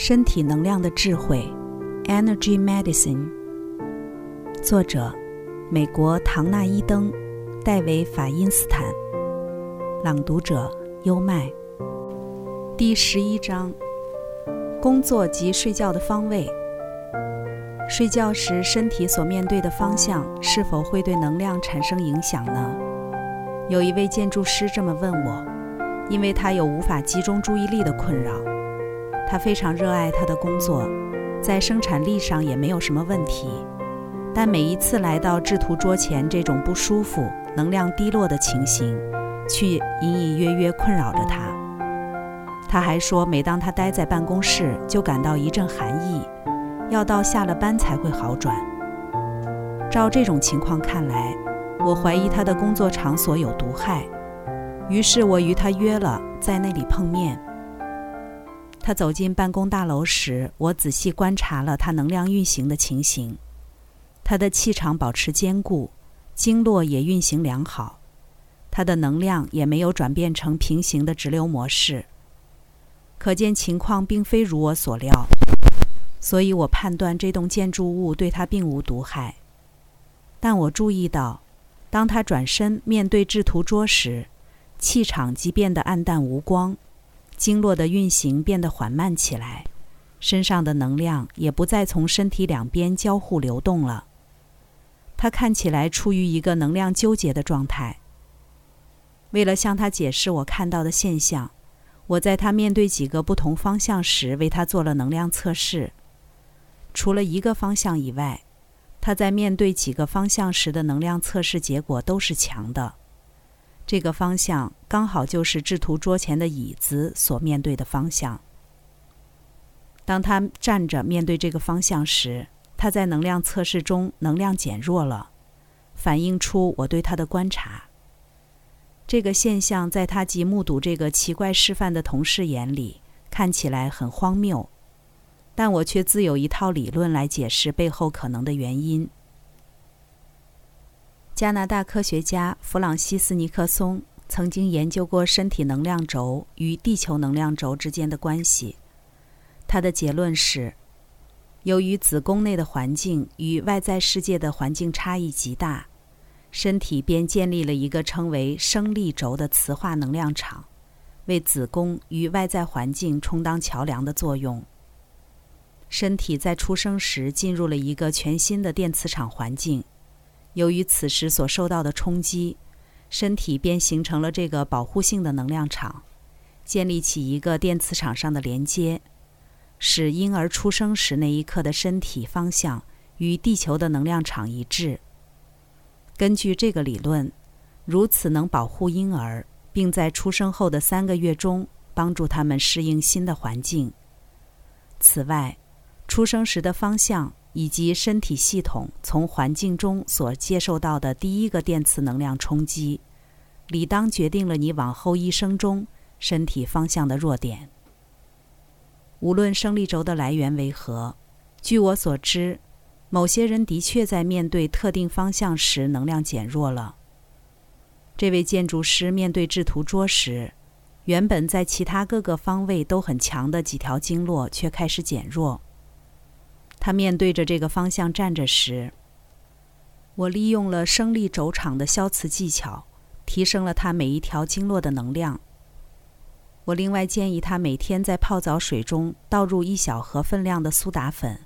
身体能量的智慧，Energy Medicine。作者：美国唐纳伊登、戴维法因斯坦。朗读者：优麦。第十一章：工作及睡觉的方位。睡觉时身体所面对的方向是否会对能量产生影响呢？有一位建筑师这么问我，因为他有无法集中注意力的困扰。他非常热爱他的工作，在生产力上也没有什么问题，但每一次来到制图桌前，这种不舒服、能量低落的情形，却隐隐约约困扰着他。他还说，每当他待在办公室，就感到一阵寒意。要到下了班才会好转。照这种情况看来，我怀疑他的工作场所有毒害。于是我与他约了在那里碰面。他走进办公大楼时，我仔细观察了他能量运行的情形。他的气场保持坚固，经络也运行良好，他的能量也没有转变成平行的直流模式。可见情况并非如我所料。所以我判断这栋建筑物对他并无毒害，但我注意到，当他转身面对制图桌时，气场即变得暗淡无光，经络的运行变得缓慢起来，身上的能量也不再从身体两边交互流动了。他看起来处于一个能量纠结的状态。为了向他解释我看到的现象，我在他面对几个不同方向时为他做了能量测试。除了一个方向以外，他在面对几个方向时的能量测试结果都是强的。这个方向刚好就是制图桌前的椅子所面对的方向。当他站着面对这个方向时，他在能量测试中能量减弱了，反映出我对他的观察。这个现象在他及目睹这个奇怪示范的同事眼里看起来很荒谬。但我却自有一套理论来解释背后可能的原因。加拿大科学家弗朗西斯·尼克松曾经研究过身体能量轴与地球能量轴之间的关系。他的结论是：由于子宫内的环境与外在世界的环境差异极大，身体便建立了一个称为生力轴的磁化能量场，为子宫与外在环境充当桥梁的作用。身体在出生时进入了一个全新的电磁场环境，由于此时所受到的冲击，身体便形成了这个保护性的能量场，建立起一个电磁场上的连接，使婴儿出生时那一刻的身体方向与地球的能量场一致。根据这个理论，如此能保护婴儿，并在出生后的三个月中帮助他们适应新的环境。此外，出生时的方向以及身体系统从环境中所接受到的第一个电磁能量冲击，理当决定了你往后一生中身体方向的弱点。无论生力轴的来源为何，据我所知，某些人的确在面对特定方向时能量减弱了。这位建筑师面对制图桌时，原本在其他各个方位都很强的几条经络却开始减弱。他面对着这个方向站着时，我利用了生力轴场的消磁技巧，提升了他每一条经络的能量。我另外建议他每天在泡澡水中倒入一小盒分量的苏打粉，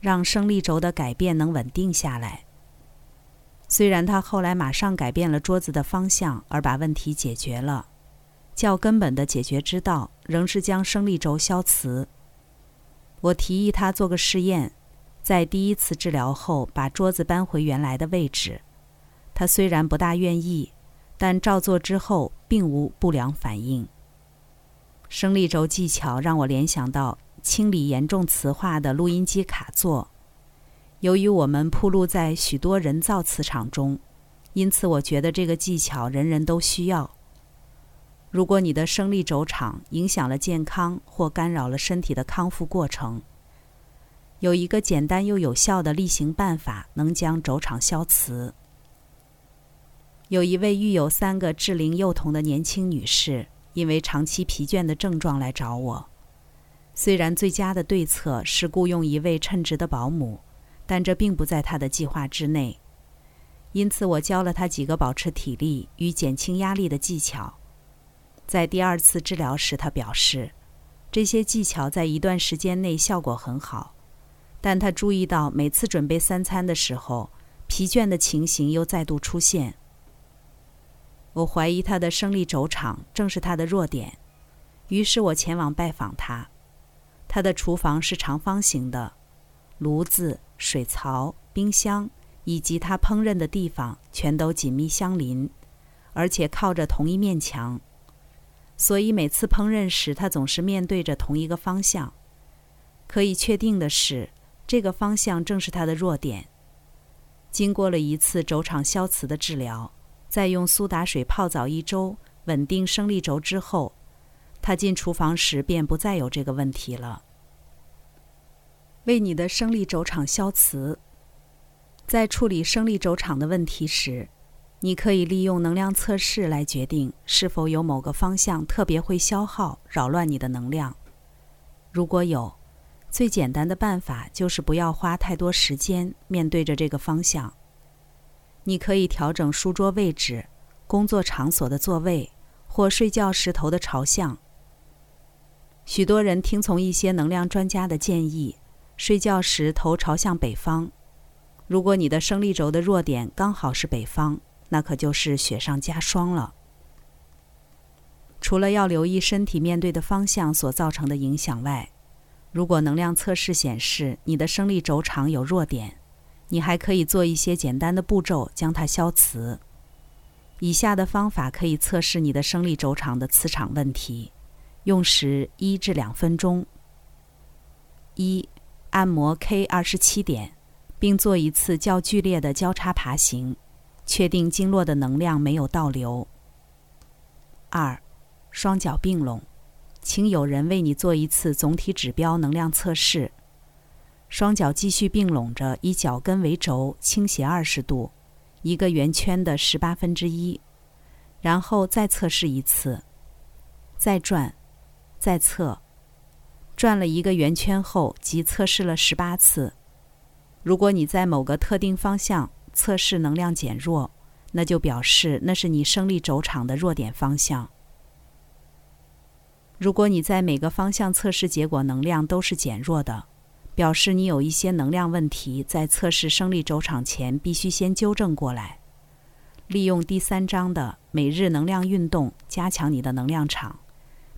让生力轴的改变能稳定下来。虽然他后来马上改变了桌子的方向，而把问题解决了，较根本的解决之道仍是将生力轴消磁。我提议他做个试验，在第一次治疗后把桌子搬回原来的位置。他虽然不大愿意，但照做之后并无不良反应。生力轴技巧让我联想到清理严重磁化的录音机卡座。由于我们铺路在许多人造磁场中，因此我觉得这个技巧人人都需要。如果你的生理轴场影响了健康或干扰了身体的康复过程，有一个简单又有效的例行办法能将轴场消磁。有一位育有三个智龄幼童的年轻女士，因为长期疲倦的症状来找我。虽然最佳的对策是雇佣一位称职的保姆，但这并不在她的计划之内。因此，我教了她几个保持体力与减轻压力的技巧。在第二次治疗时，他表示，这些技巧在一段时间内效果很好，但他注意到每次准备三餐的时候，疲倦的情形又再度出现。我怀疑他的生理轴场正是他的弱点，于是我前往拜访他。他的厨房是长方形的，炉子、水槽、冰箱。以及他烹饪的地方全都紧密相邻，而且靠着同一面墙，所以每次烹饪时他总是面对着同一个方向。可以确定的是，这个方向正是他的弱点。经过了一次轴场消磁的治疗，再用苏打水泡澡一周，稳定生力轴之后，他进厨房时便不再有这个问题了。为你的生力轴场消磁。在处理生理轴场的问题时，你可以利用能量测试来决定是否有某个方向特别会消耗、扰乱你的能量。如果有，最简单的办法就是不要花太多时间面对着这个方向。你可以调整书桌位置、工作场所的座位或睡觉时头的朝向。许多人听从一些能量专家的建议，睡觉时头朝向北方。如果你的生力轴的弱点刚好是北方，那可就是雪上加霜了。除了要留意身体面对的方向所造成的影响外，如果能量测试显示你的生力轴长有弱点，你还可以做一些简单的步骤将它消磁。以下的方法可以测试你的生力轴长的磁场问题，用时一至两分钟。一、按摩 K 二十七点。并做一次较剧烈的交叉爬行，确定经络的能量没有倒流。二，双脚并拢，请有人为你做一次总体指标能量测试。双脚继续并拢着，以脚跟为轴，倾斜二十度，一个圆圈的十八分之一，然后再测试一次，再转，再测，转了一个圆圈后，即测试了十八次。如果你在某个特定方向测试能量减弱，那就表示那是你生力轴场的弱点方向。如果你在每个方向测试结果能量都是减弱的，表示你有一些能量问题，在测试生力轴场前必须先纠正过来。利用第三章的每日能量运动加强你的能量场，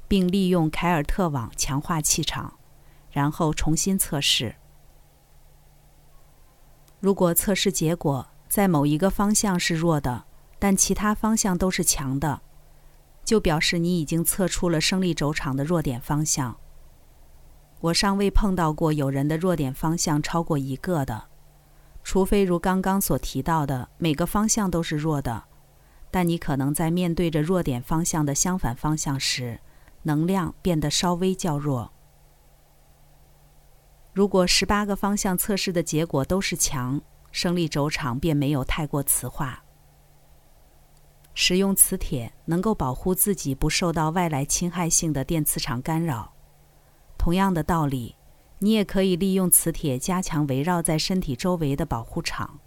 并利用凯尔特网强化气场，然后重新测试。如果测试结果在某一个方向是弱的，但其他方向都是强的，就表示你已经测出了生力轴场的弱点方向。我尚未碰到过有人的弱点方向超过一个的，除非如刚刚所提到的每个方向都是弱的，但你可能在面对着弱点方向的相反方向时，能量变得稍微较弱。如果十八个方向测试的结果都是强，生力轴场便没有太过磁化。使用磁铁能够保护自己不受到外来侵害性的电磁场干扰。同样的道理，你也可以利用磁铁加强围绕在身体周围的保护场。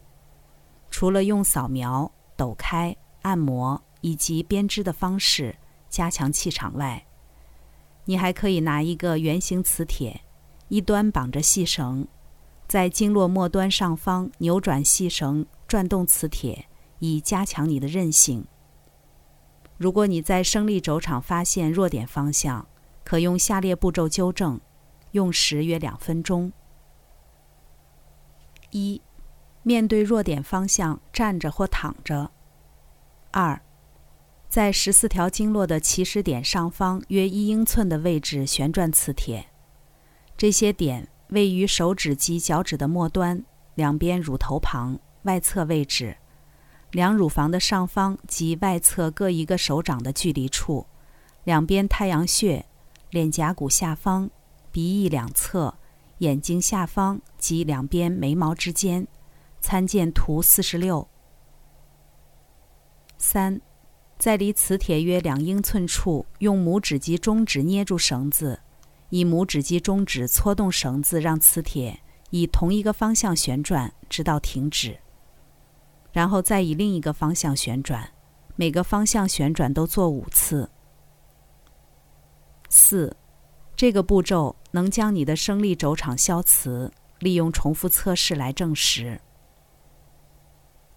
除了用扫描、抖开、按摩以及编织的方式加强气场外，你还可以拿一个圆形磁铁。一端绑着细绳，在经络末端上方扭转细绳，转动磁铁，以加强你的韧性。如果你在生力轴场发现弱点方向，可用下列步骤纠正，用时约两分钟。一、面对弱点方向站着或躺着。二、在十四条经络的起始点上方约一英寸的位置旋转磁铁。这些点位于手指及脚趾的末端，两边乳头旁外侧位置，两乳房的上方及外侧各一个手掌的距离处，两边太阳穴、脸颊骨下方、鼻翼两侧、眼睛下方及两边眉毛之间。参见图四十六。三，在离磁铁约两英寸处，用拇指及中指捏住绳子。以拇指及中指搓动绳子，让磁铁以同一个方向旋转，直到停止。然后再以另一个方向旋转，每个方向旋转都做五次。四，这个步骤能将你的生力轴场消磁，利用重复测试来证实。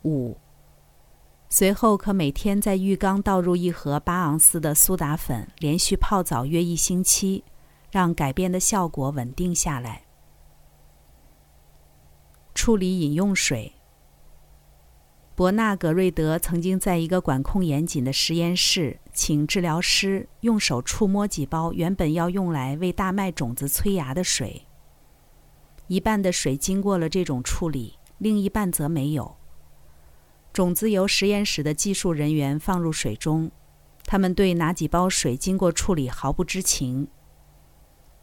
五，随后可每天在浴缸倒入一盒八盎司的苏打粉，连续泡澡约一星期，让改变的效果稳定下来。处理饮用水。伯纳·格瑞德曾经在一个管控严谨的实验室，请治疗师用手触摸几包原本要用来为大麦种子催芽的水。一半的水经过了这种处理，另一半则没有。种子由实验室的技术人员放入水中，他们对哪几包水经过处理毫不知情。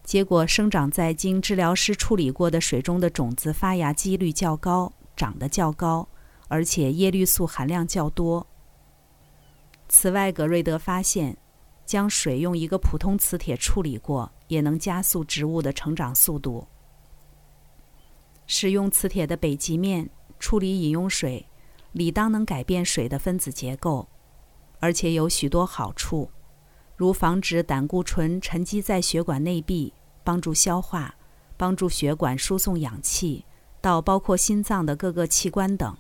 结果，生长在经治疗师处理过的水中的种子发芽几率较高，长得较高。而且叶绿素含量较多。此外，格瑞德发现，将水用一个普通磁铁处理过，也能加速植物的成长速度。使用磁铁的北极面处理饮用水，理当能改变水的分子结构，而且有许多好处，如防止胆固醇沉积在血管内壁，帮助消化，帮助血管输送氧气到包括心脏的各个器官等。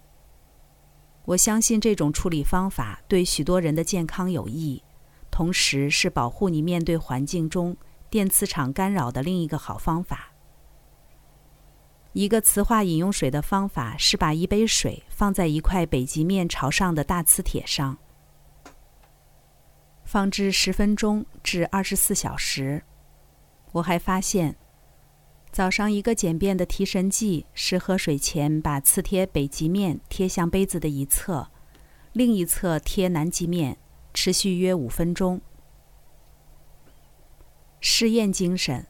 我相信这种处理方法对许多人的健康有益，同时是保护你面对环境中电磁场干扰的另一个好方法。一个磁化饮用水的方法是把一杯水放在一块北极面朝上的大磁铁上，放置十分钟至二十四小时。我还发现。早上一个简便的提神剂是喝水前把磁铁北极面贴向杯子的一侧，另一侧贴南极面，持续约五分钟。试验精神。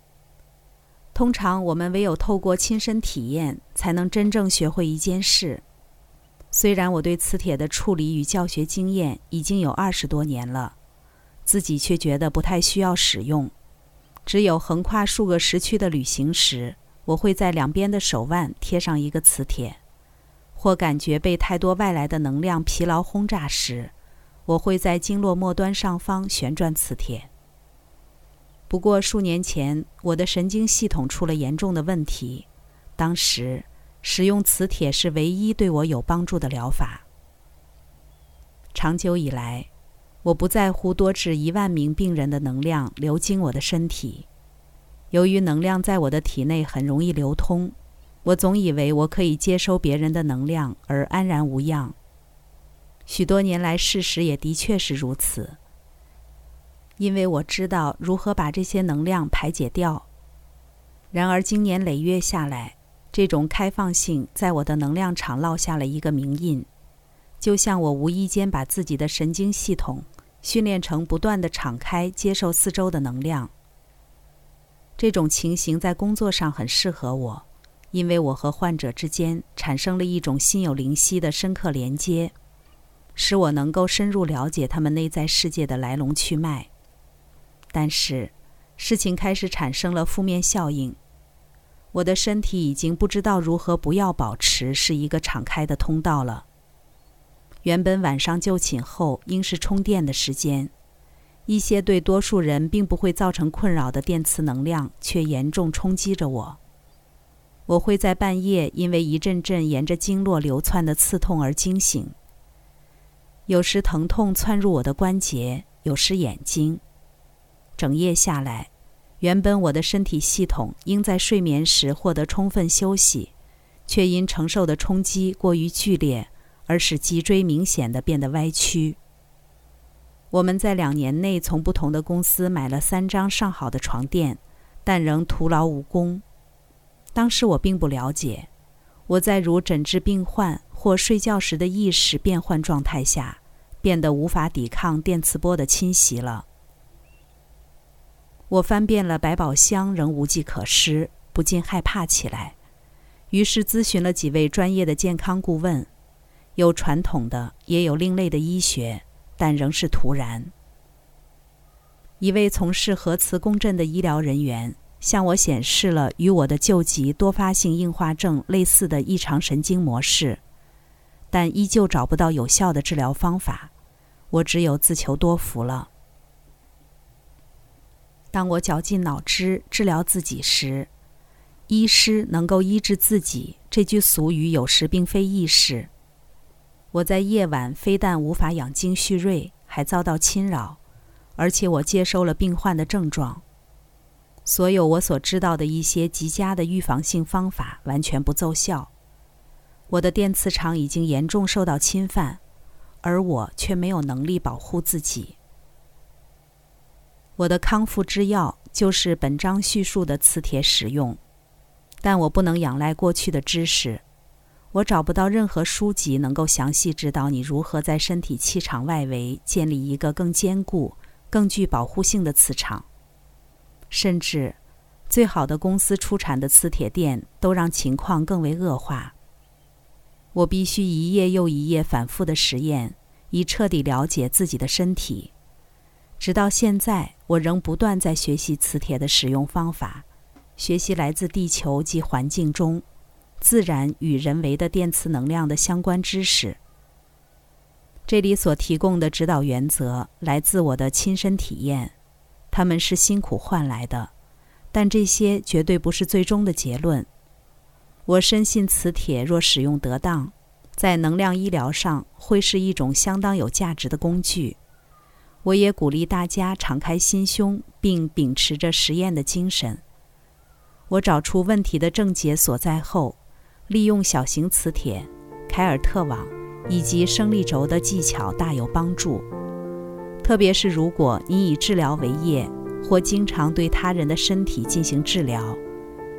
通常我们唯有透过亲身体验，才能真正学会一件事。虽然我对磁铁的处理与教学经验已经有二十多年了，自己却觉得不太需要使用。只有横跨数个时区的旅行时，我会在两边的手腕贴上一个磁铁；或感觉被太多外来的能量疲劳轰炸时，我会在经络末端上方旋转磁铁。不过数年前，我的神经系统出了严重的问题，当时使用磁铁是唯一对我有帮助的疗法。长久以来。我不在乎多至一万名病人的能量流经我的身体，由于能量在我的体内很容易流通，我总以为我可以接收别人的能量而安然无恙。许多年来，事实也的确是如此，因为我知道如何把这些能量排解掉。然而，经年累月下来，这种开放性在我的能量场烙下了一个名印。就像我无意间把自己的神经系统训练成不断的敞开接受四周的能量。这种情形在工作上很适合我，因为我和患者之间产生了一种心有灵犀的深刻连接，使我能够深入了解他们内在世界的来龙去脉。但是，事情开始产生了负面效应，我的身体已经不知道如何不要保持是一个敞开的通道了。原本晚上就寝后应是充电的时间，一些对多数人并不会造成困扰的电磁能量却严重冲击着我。我会在半夜因为一阵阵沿着经络流窜的刺痛而惊醒。有时疼痛窜入我的关节，有时眼睛。整夜下来，原本我的身体系统应在睡眠时获得充分休息，却因承受的冲击过于剧烈。而使脊椎明显的变得歪曲。我们在两年内从不同的公司买了三张上好的床垫，但仍徒劳无功。当时我并不了解，我在如诊治病患或睡觉时的意识变换状态下，变得无法抵抗电磁波的侵袭了。我翻遍了百宝箱，仍无计可施，不禁害怕起来。于是咨询了几位专业的健康顾问。有传统的，也有另类的医学，但仍是徒然。一位从事核磁共振的医疗人员向我显示了与我的旧疾多发性硬化症类似的异常神经模式，但依旧找不到有效的治疗方法。我只有自求多福了。当我绞尽脑汁治疗自己时，医师能够医治自己这句俗语有时并非易事。我在夜晚非但无法养精蓄锐，还遭到侵扰，而且我接收了病患的症状。所有我所知道的一些极佳的预防性方法完全不奏效。我的电磁场已经严重受到侵犯，而我却没有能力保护自己。我的康复之药就是本章叙述的磁铁使用，但我不能仰赖过去的知识。我找不到任何书籍能够详细指导你如何在身体气场外围建立一个更坚固、更具保护性的磁场。甚至，最好的公司出产的磁铁垫都让情况更为恶化。我必须一页又一页反复的实验，以彻底了解自己的身体。直到现在，我仍不断在学习磁铁的使用方法，学习来自地球及环境中自然与人为的电磁能量的相关知识。这里所提供的指导原则来自我的亲身体验。他们是辛苦换来的，但这些绝对不是最终的结论。我深信磁铁若使用得当，在能量医疗上会是一种相当有价值的工具。我也鼓励大家敞开心胸，并秉持着实验的精神。我找出问题的症结所在后，利用小型磁铁、凯尔特网以及生力轴的技巧大有帮助。特别是如果你以治疗为业，或经常对他人的身体进行治疗，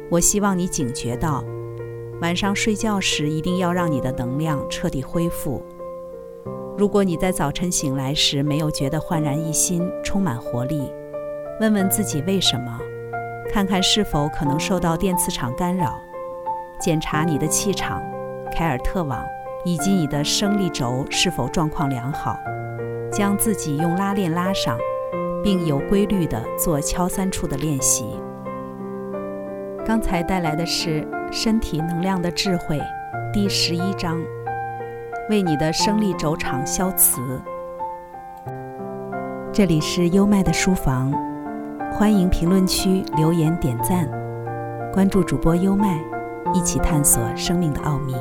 我希望你警觉到，晚上睡觉时一定要让你的能量彻底恢复。如果你在早晨醒来时没有觉得焕然一新、充满活力，问问自己为什么，看看是否可能受到电磁场干扰，检查你的气场、凯尔特网以及你的生力轴是否状况良好。将自己用拉链拉上，并有规律地做敲三处的练习。刚才带来的是《身体能量的智慧》第十一章，为你的生力轴场消磁。这里是优麦的书房，欢迎评论区留言点赞，关注主播优麦，一起探索生命的奥秘。